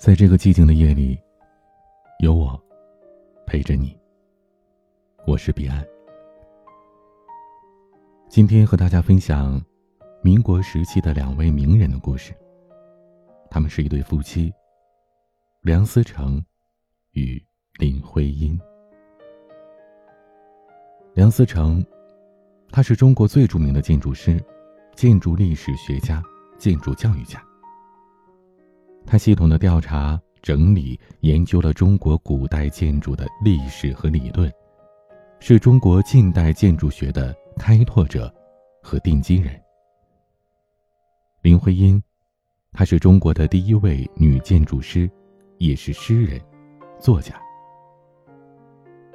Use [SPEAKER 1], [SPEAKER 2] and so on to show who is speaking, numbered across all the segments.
[SPEAKER 1] 在这个寂静的夜里，有我陪着你。我是彼岸。今天和大家分享民国时期的两位名人的故事。他们是一对夫妻，梁思成与林徽因。梁思成，他是中国最著名的建筑师、建筑历史学家、建筑教育家。他系统的调查、整理、研究了中国古代建筑的历史和理论，是中国近代建筑学的开拓者和奠基人。林徽因，她是中国的第一位女建筑师，也是诗人、作家，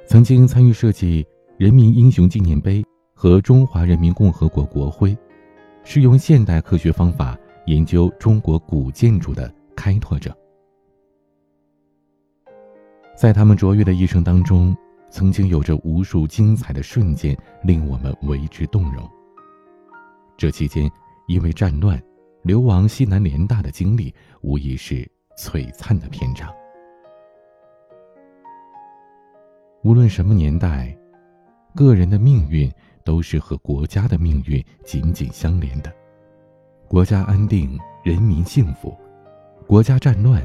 [SPEAKER 1] 曾经参与设计人民英雄纪念碑和中华人民共和国国徽，是用现代科学方法研究中国古建筑的。开拓者，在他们卓越的一生当中，曾经有着无数精彩的瞬间，令我们为之动容。这期间，因为战乱，流亡西南联大的经历，无疑是璀璨的篇章。无论什么年代，个人的命运都是和国家的命运紧紧相连的。国家安定，人民幸福。国家战乱，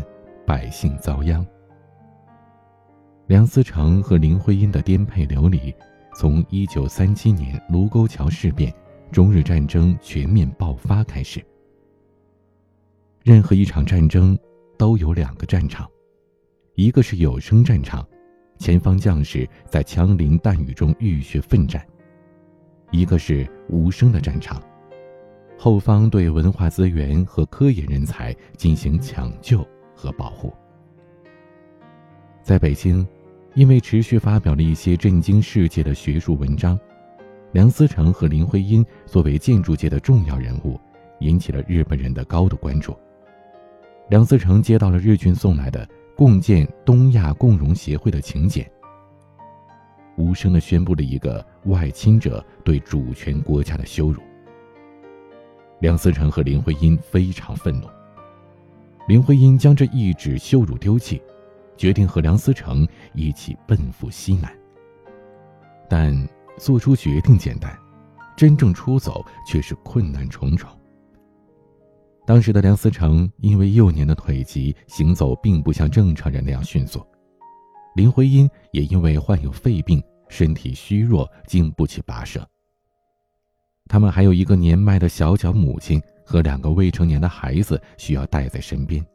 [SPEAKER 1] 百姓遭殃。梁思成和林徽因的颠沛流离，从一九三七年卢沟桥事变、中日战争全面爆发开始。任何一场战争都有两个战场，一个是有声战场，前方将士在枪林弹雨中浴血奋战；一个是无声的战场。后方对文化资源和科研人才进行抢救和保护。在北京，因为持续发表了一些震惊世界的学术文章，梁思成和林徽因作为建筑界的重要人物，引起了日本人的高度关注。梁思成接到了日军送来的共建东亚共荣协会的请柬，无声地宣布了一个外侵者对主权国家的羞辱。梁思成和林徽因非常愤怒。林徽因将这一纸羞辱丢弃，决定和梁思成一起奔赴西南。但做出决定简单，真正出走却是困难重重。当时的梁思成因为幼年的腿疾，行走并不像正常人那样迅速；林徽因也因为患有肺病，身体虚弱，经不起跋涉。他们还有一个年迈的小脚母亲和两个未成年的孩子需要带在身边。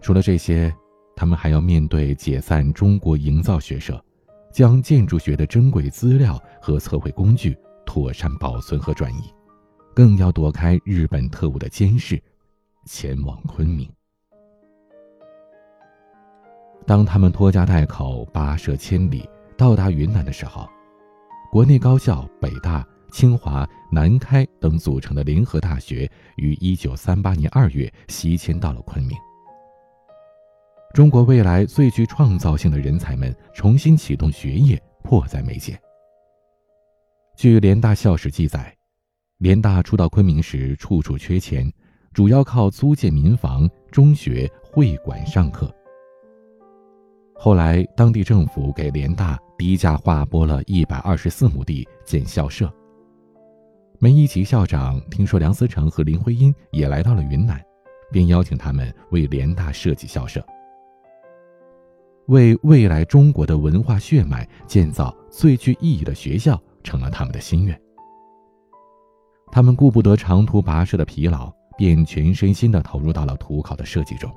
[SPEAKER 1] 除了这些，他们还要面对解散中国营造学社，将建筑学的珍贵资料和测绘工具妥善保存和转移，更要躲开日本特务的监视，前往昆明。当他们拖家带口跋涉千里到达云南的时候。国内高校北大、清华、南开等组成的联合大学于一九三八年二月西迁到了昆明。中国未来最具创造性的人才们重新启动学业，迫在眉睫。据联大校史记载，联大初到昆明时，处处缺钱，主要靠租借民房、中学、会馆上课。后来，当地政府给联大低价划拨了一百二十四亩地建校舍。梅贻琦校长听说梁思成和林徽因也来到了云南，便邀请他们为联大设计校舍，为未来中国的文化血脉建造最具意义的学校，成了他们的心愿。他们顾不得长途跋涉的疲劳，便全身心地投入到了土考的设计中。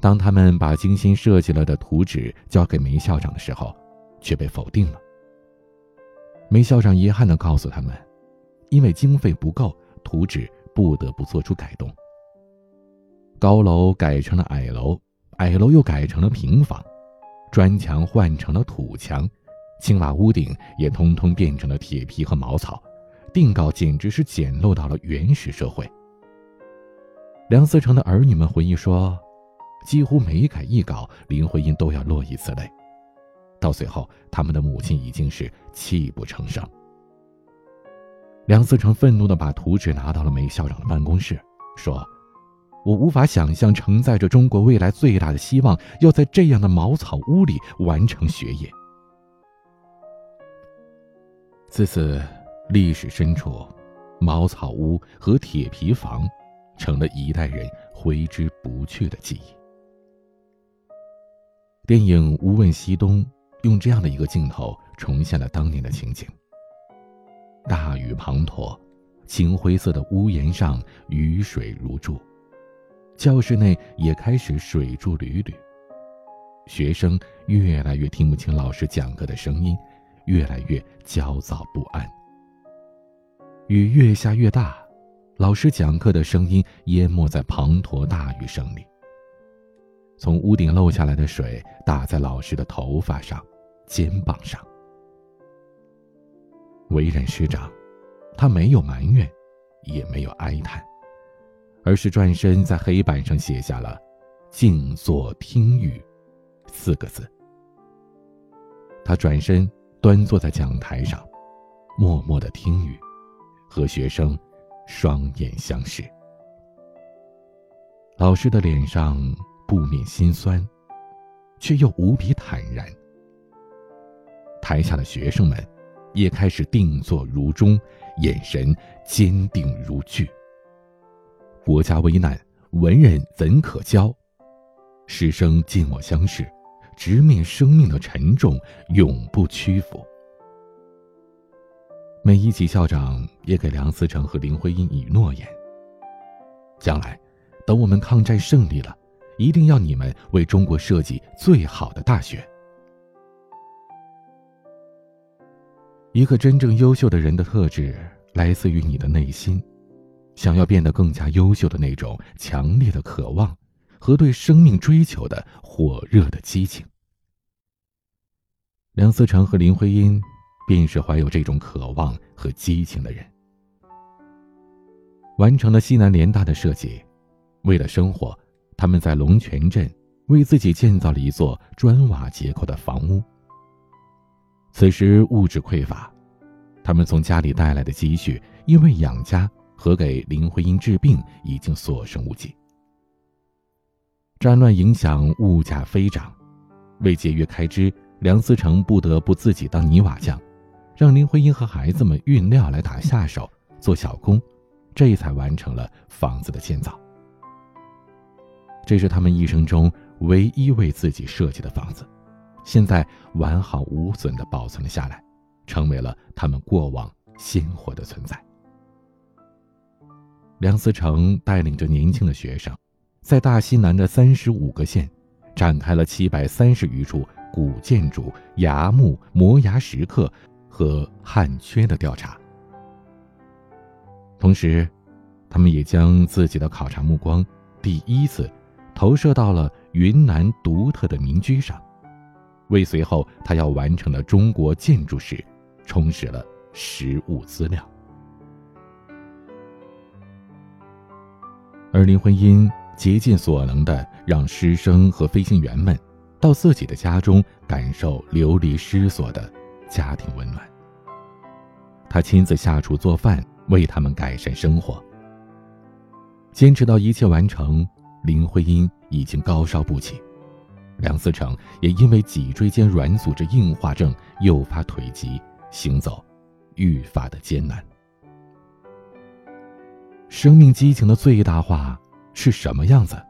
[SPEAKER 1] 当他们把精心设计了的图纸交给梅校长的时候，却被否定了。梅校长遗憾地告诉他们，因为经费不够，图纸不得不做出改动。高楼改成了矮楼，矮楼又改成了平房，砖墙换成了土墙，青瓦屋顶也通通变成了铁皮和茅草，定稿简直是简陋到了原始社会。梁思成的儿女们回忆说。几乎每改一稿，林徽因都要落一次泪。到最后，他们的母亲已经是泣不成声。梁思成愤怒地把图纸拿到了梅校长的办公室，说：“我无法想象承载着中国未来最大的希望，要在这样的茅草屋里完成学业。自此，历史深处，茅草屋和铁皮房，成了一代人挥之不去的记忆。电影《无问西东》用这样的一个镜头重现了当年的情景。大雨滂沱，青灰色的屋檐上雨水如注，教室内也开始水柱缕缕，学生越来越听不清老师讲课的声音。越来越焦躁不安，雨越下越大，老师讲课的声音淹没在滂沱大雨声里。从屋顶漏下来的水打在老师的头发上、肩膀上。为人师长，他没有埋怨，也没有哀叹，而是转身在黑板上写下了“静坐听雨”四个字。他转身。端坐在讲台上，默默的听雨，和学生双眼相视。老师的脸上不免心酸，却又无比坦然。台下的学生们也开始定坐如钟，眼神坚定如炬。国家危难，文人怎可骄？师生敬我相视。直面生命的沉重，永不屈服。每一级校长也给梁思成和林徽因以诺言：将来，等我们抗战胜利了，一定要你们为中国设计最好的大学。一个真正优秀的人的特质，来自于你的内心，想要变得更加优秀的那种强烈的渴望。和对生命追求的火热的激情，梁思成和林徽因便是怀有这种渴望和激情的人。完成了西南联大的设计，为了生活，他们在龙泉镇为自己建造了一座砖瓦结构的房屋。此时物质匮乏，他们从家里带来的积蓄，因为养家和给林徽因治病，已经所剩无几。战乱影响物价飞涨，为节约开支，梁思成不得不自己当泥瓦匠，让林徽因和孩子们运料来打下手做小工，这才完成了房子的建造。这是他们一生中唯一为自己设计的房子，现在完好无损的保存了下来，成为了他们过往鲜活的存在。梁思成带领着年轻的学生。在大西南的三十五个县，展开了七百三十余处古建筑、崖墓、摩崖石刻和汉阙的调查。同时，他们也将自己的考察目光第一次投射到了云南独特的民居上，为随后他要完成的中国建筑史充实了实物资料。而林徽因。竭尽所能的让师生和飞行员们到自己的家中感受流离失所的家庭温暖。他亲自下厨做饭，为他们改善生活。坚持到一切完成，林徽因已经高烧不起，梁思成也因为脊椎间软组织硬化症诱发腿疾，行走愈发的艰难。生命激情的最大化。是什么样子？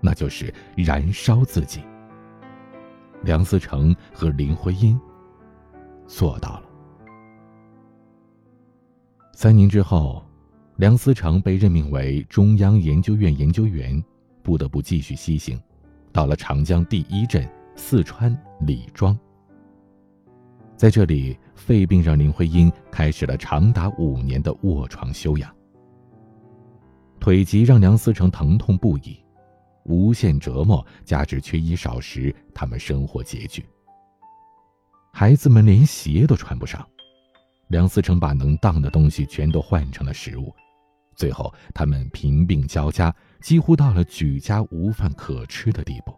[SPEAKER 1] 那就是燃烧自己。梁思成和林徽因做到了。三年之后，梁思成被任命为中央研究院研究员，不得不继续西行，到了长江第一镇四川李庄。在这里，肺病让林徽因开始了长达五年的卧床休养。腿疾让梁思成疼痛不已，无限折磨加之缺衣少食，他们生活拮据。孩子们连鞋都穿不上，梁思成把能当的东西全都换成了食物，最后他们贫病交加，几乎到了举家无饭可吃的地步。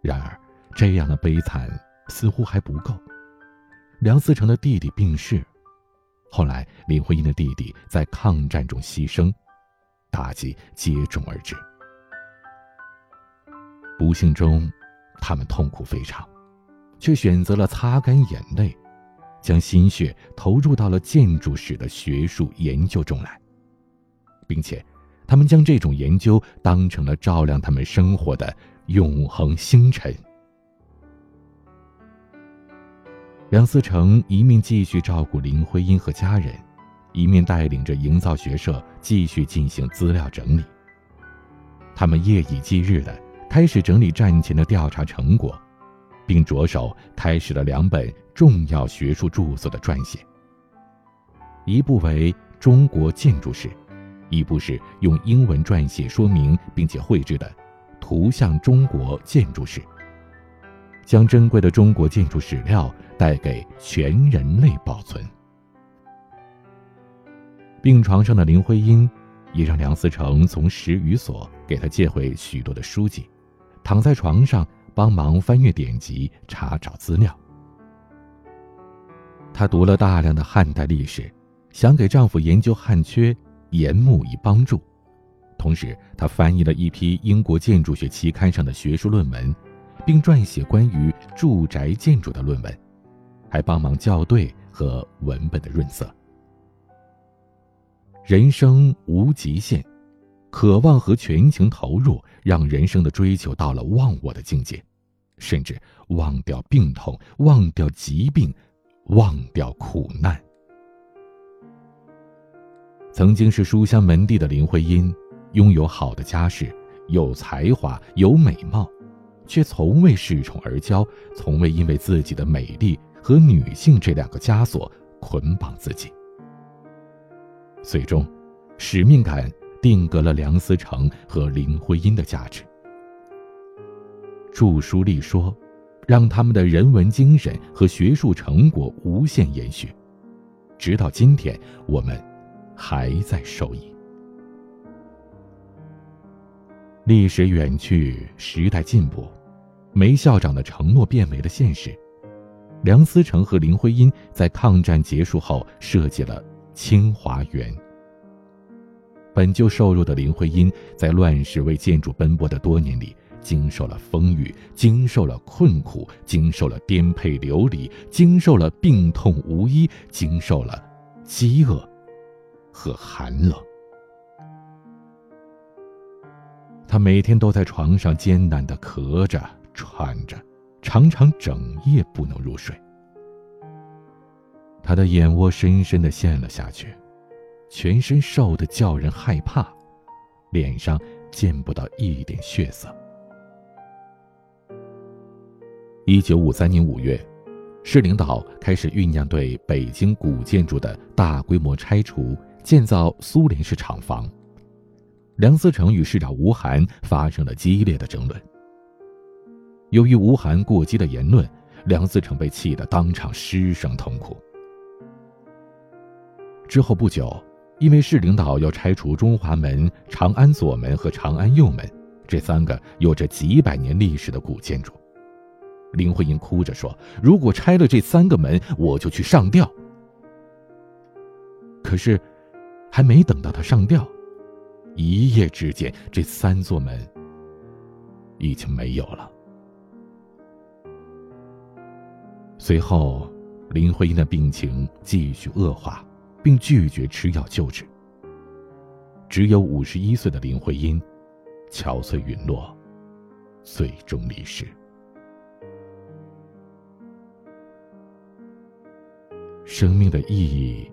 [SPEAKER 1] 然而，这样的悲惨似乎还不够，梁思成的弟弟病逝。后来，林徽因的弟弟在抗战中牺牲，打击接踵而至。不幸中，他们痛苦非常，却选择了擦干眼泪，将心血投入到了建筑史的学术研究中来，并且，他们将这种研究当成了照亮他们生活的永恒星辰。梁思成一面继续照顾林徽因和家人，一面带领着营造学社继续进行资料整理。他们夜以继日的开始整理战前的调查成果，并着手开始了两本重要学术著作的撰写。一部为《中国建筑史》，一部是用英文撰写说明并且绘制的《图像中国建筑史》。将珍贵的中国建筑史料带给全人类保存。病床上的林徽因，也让梁思成从十余所给他借回许多的书籍，躺在床上帮忙翻阅典籍、查找资料。她读了大量的汉代历史，想给丈夫研究汉缺沿目以帮助，同时她翻译了一批英国建筑学期刊上的学术论文。并撰写关于住宅建筑的论文，还帮忙校对和文本的润色。人生无极限，渴望和全情投入，让人生的追求到了忘我的境界，甚至忘掉病痛，忘掉疾病，忘掉苦难。曾经是书香门第的林徽因，拥有好的家世，有才华，有美貌。却从未恃宠而骄，从未因为自己的美丽和女性这两个枷锁捆绑自己。最终，使命感定格了梁思成和林徽因的价值。著书立说，让他们的人文精神和学术成果无限延续，直到今天，我们还在受益。历史远去，时代进步。梅校长的承诺变为了现实。梁思成和林徽因在抗战结束后设计了清华园。本就瘦弱的林徽因，在乱世为建筑奔波的多年里，经受了风雨，经受了困苦，经受了颠沛流离，经受了病痛无医，经受了饥饿和寒冷。他每天都在床上艰难地咳着。喘着，常常整夜不能入睡。他的眼窝深深的陷了下去，全身瘦得叫人害怕，脸上见不到一点血色。一九五三年五月，市领导开始酝酿对北京古建筑的大规模拆除，建造苏联式厂房。梁思成与市长吴晗发生了激烈的争论。由于吴晗过激的言论，梁思成被气得当场失声痛哭。之后不久，因为市领导要拆除中华门、长安左门和长安右门这三个有着几百年历史的古建筑，林徽因哭着说：“如果拆了这三个门，我就去上吊。”可是，还没等到他上吊，一夜之间，这三座门已经没有了。随后，林徽因的病情继续恶化，并拒绝吃药救治。只有五十一岁的林徽因，憔悴陨落，最终离世。生命的意义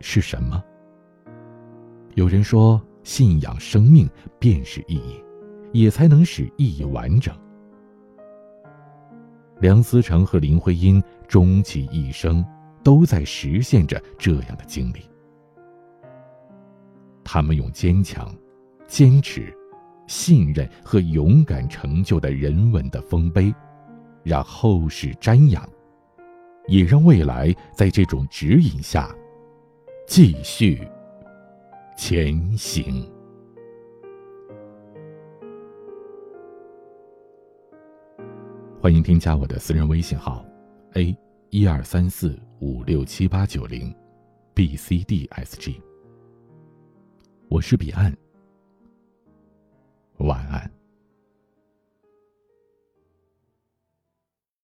[SPEAKER 1] 是什么？有人说，信仰生命便是意义，也才能使意义完整。梁思成和林徽因终其一生，都在实现着这样的经历。他们用坚强、坚持、信任和勇敢成就的人文的丰碑，让后世瞻仰，也让未来在这种指引下继续前行。欢迎添加我的私人微信号 a 一二三四五六七八九零 bcdsg 我是彼岸晚安。